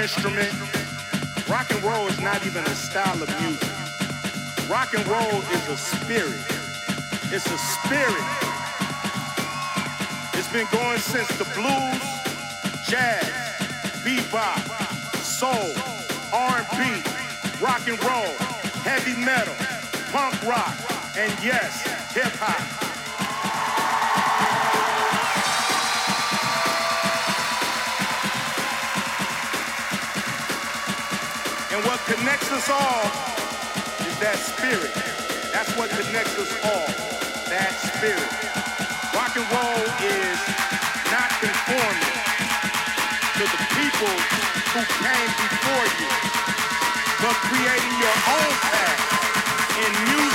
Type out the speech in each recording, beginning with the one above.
instrument. Rock and roll is not even a style of music. Rock and roll is a spirit. It's a spirit. It's been going since the blues, jazz, bebop, soul, R&B, rock and roll, heavy metal, punk rock, and yes, hip hop. Connects us all is that spirit. That's what connects us all. That spirit. Rock and roll is not conforming to the people who came before you, but creating your own path in music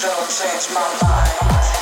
don't change my mind.